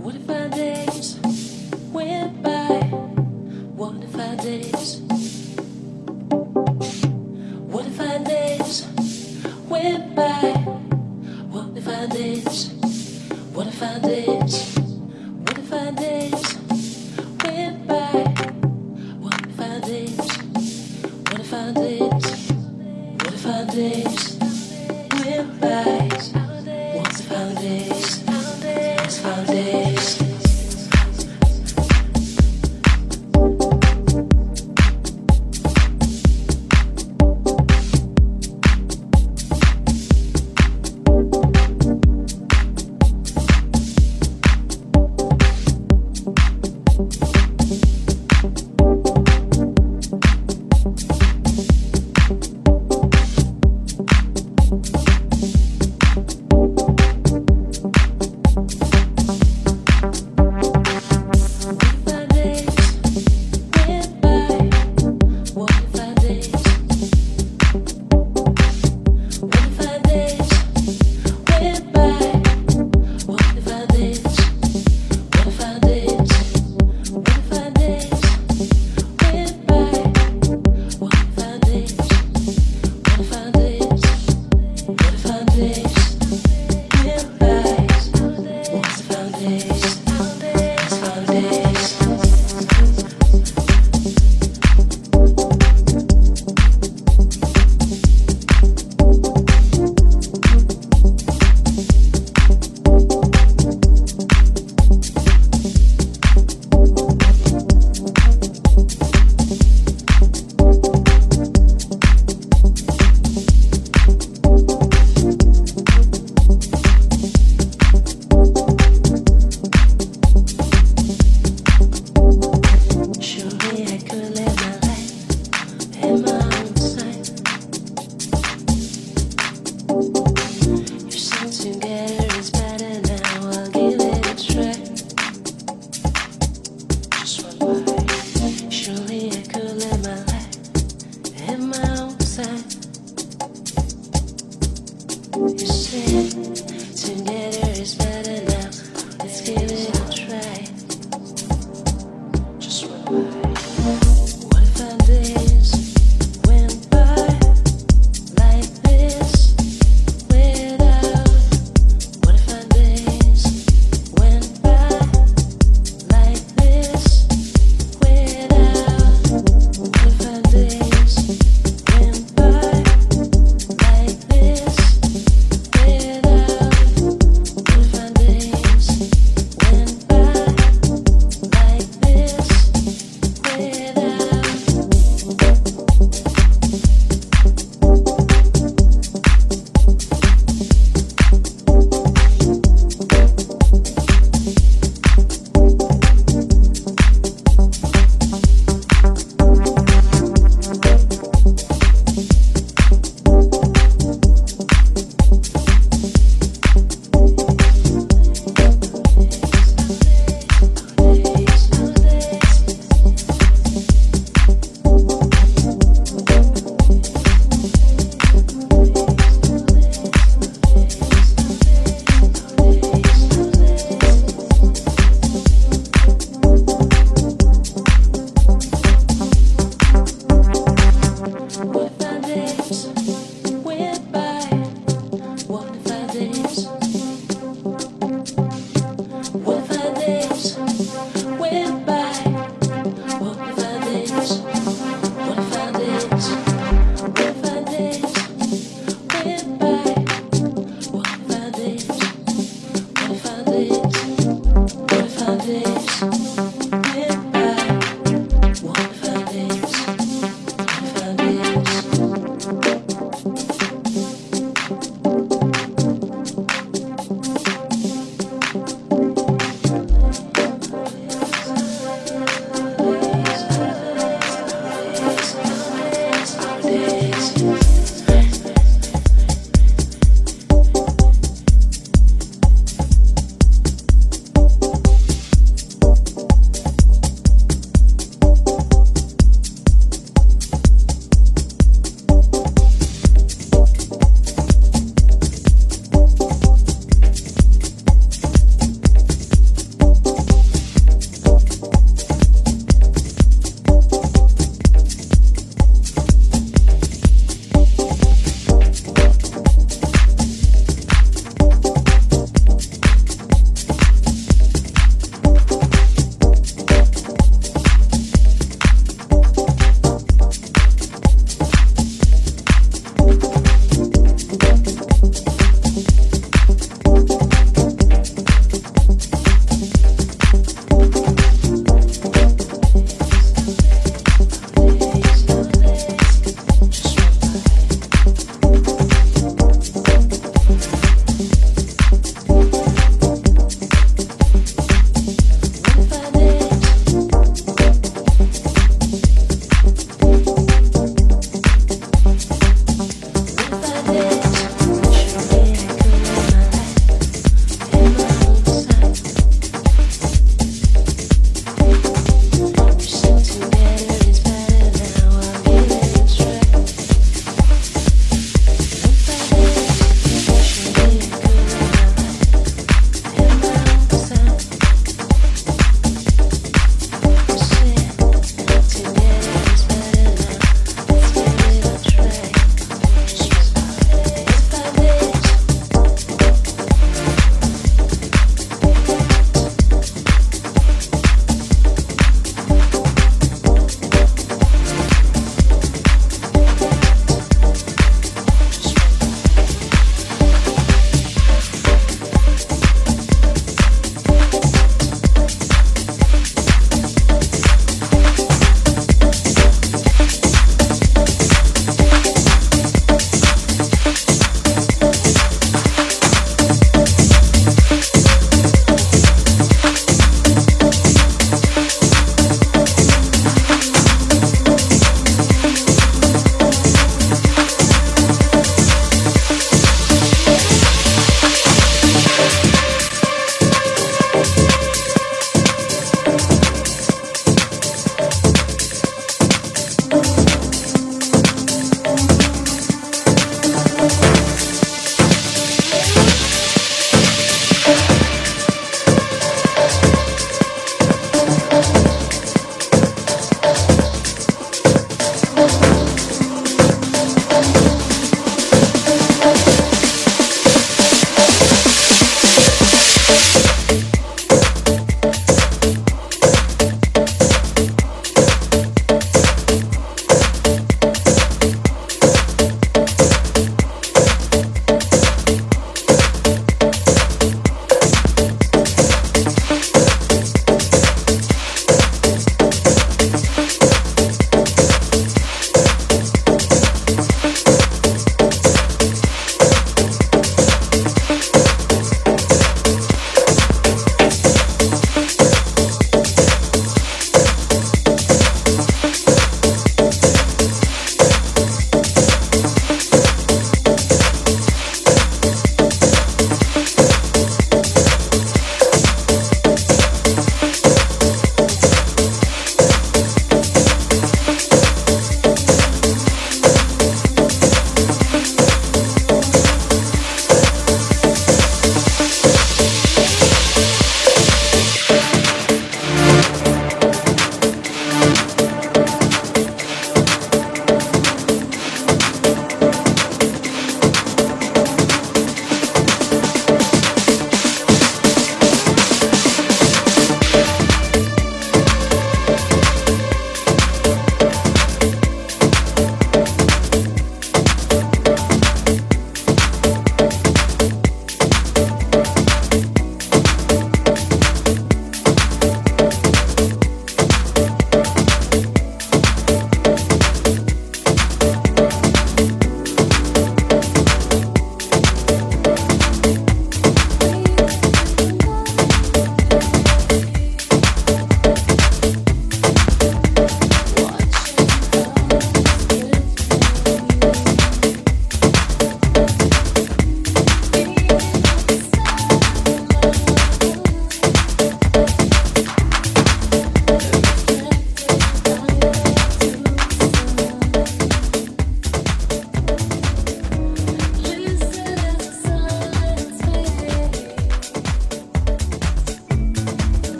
What if I days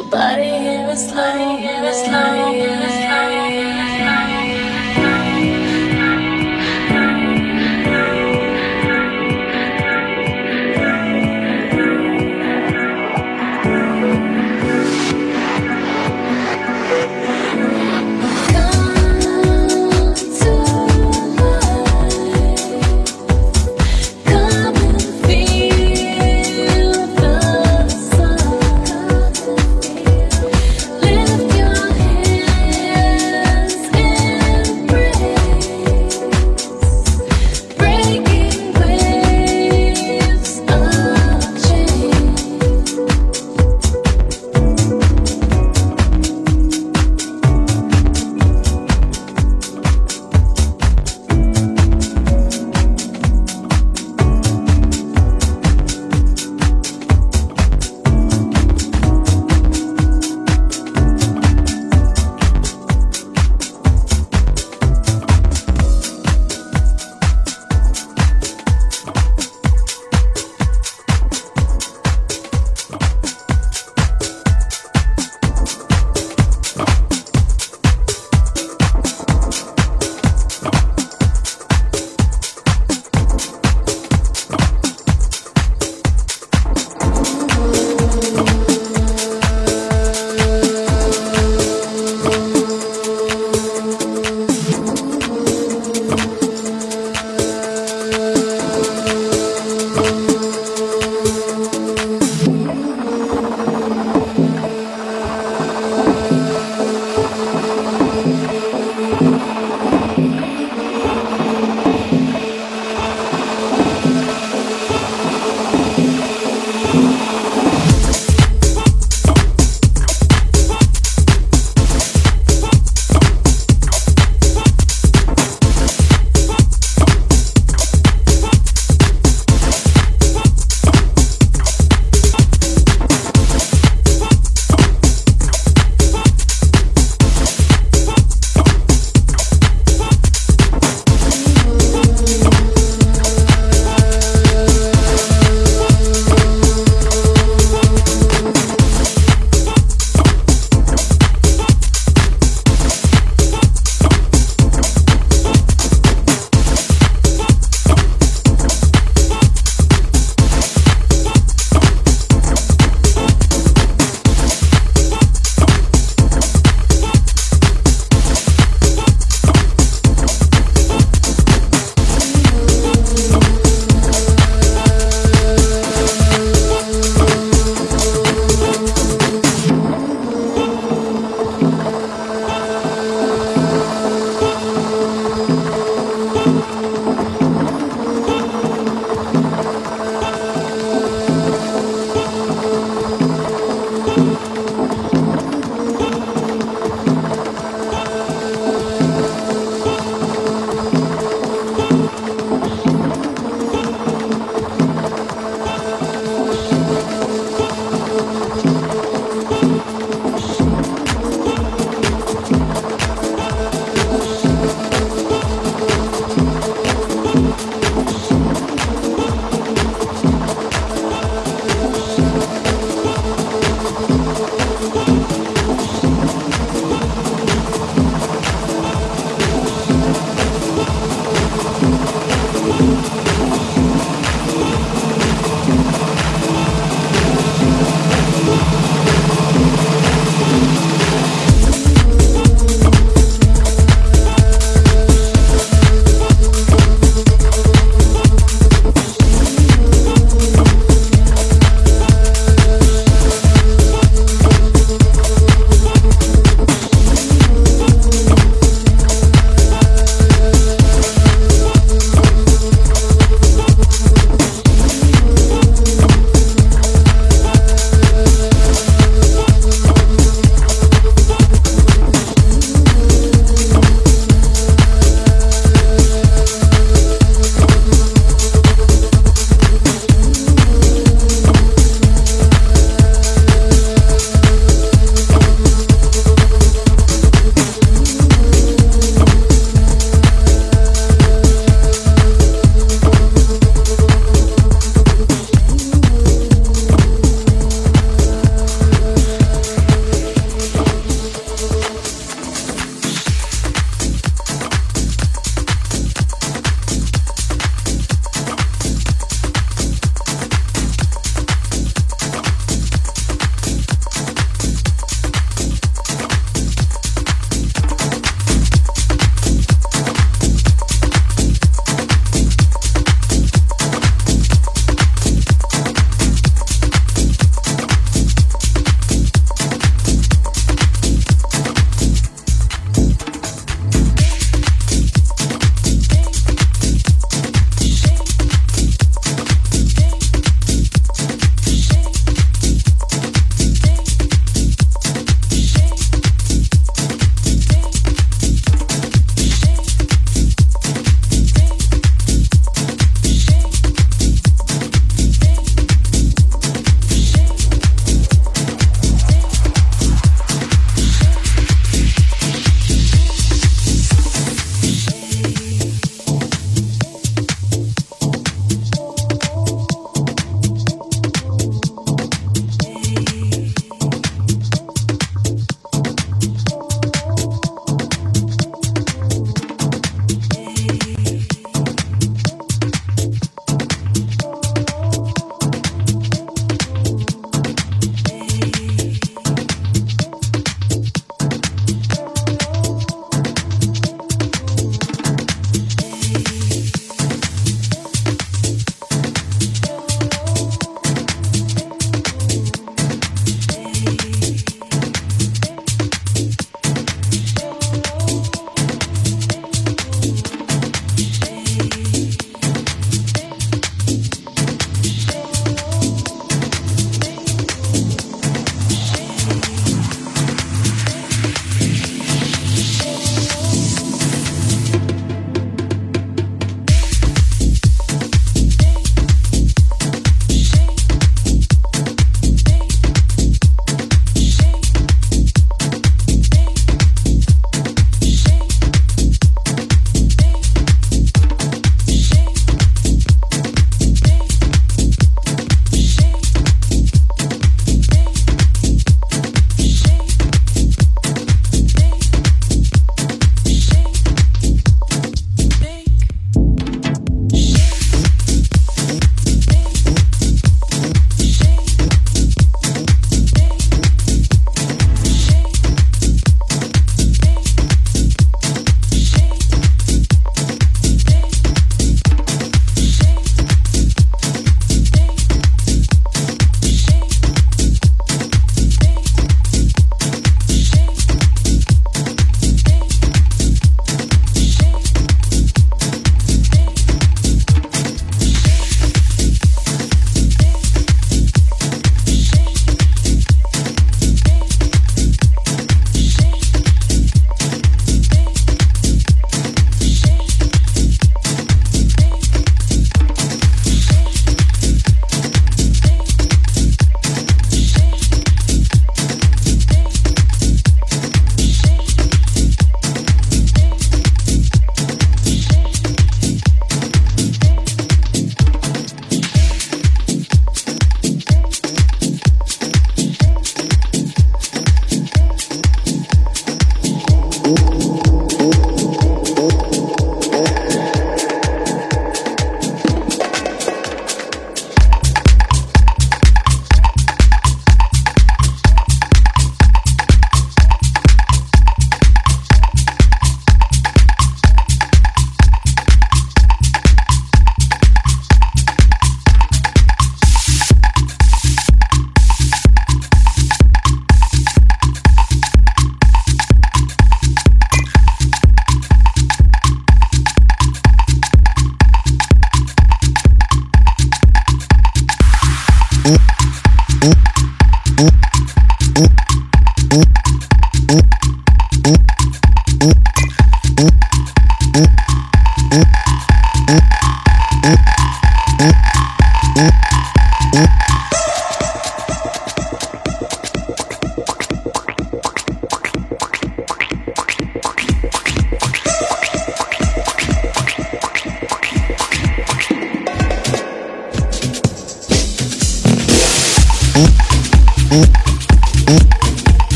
Nobody here is lying, here is lying, here is lying.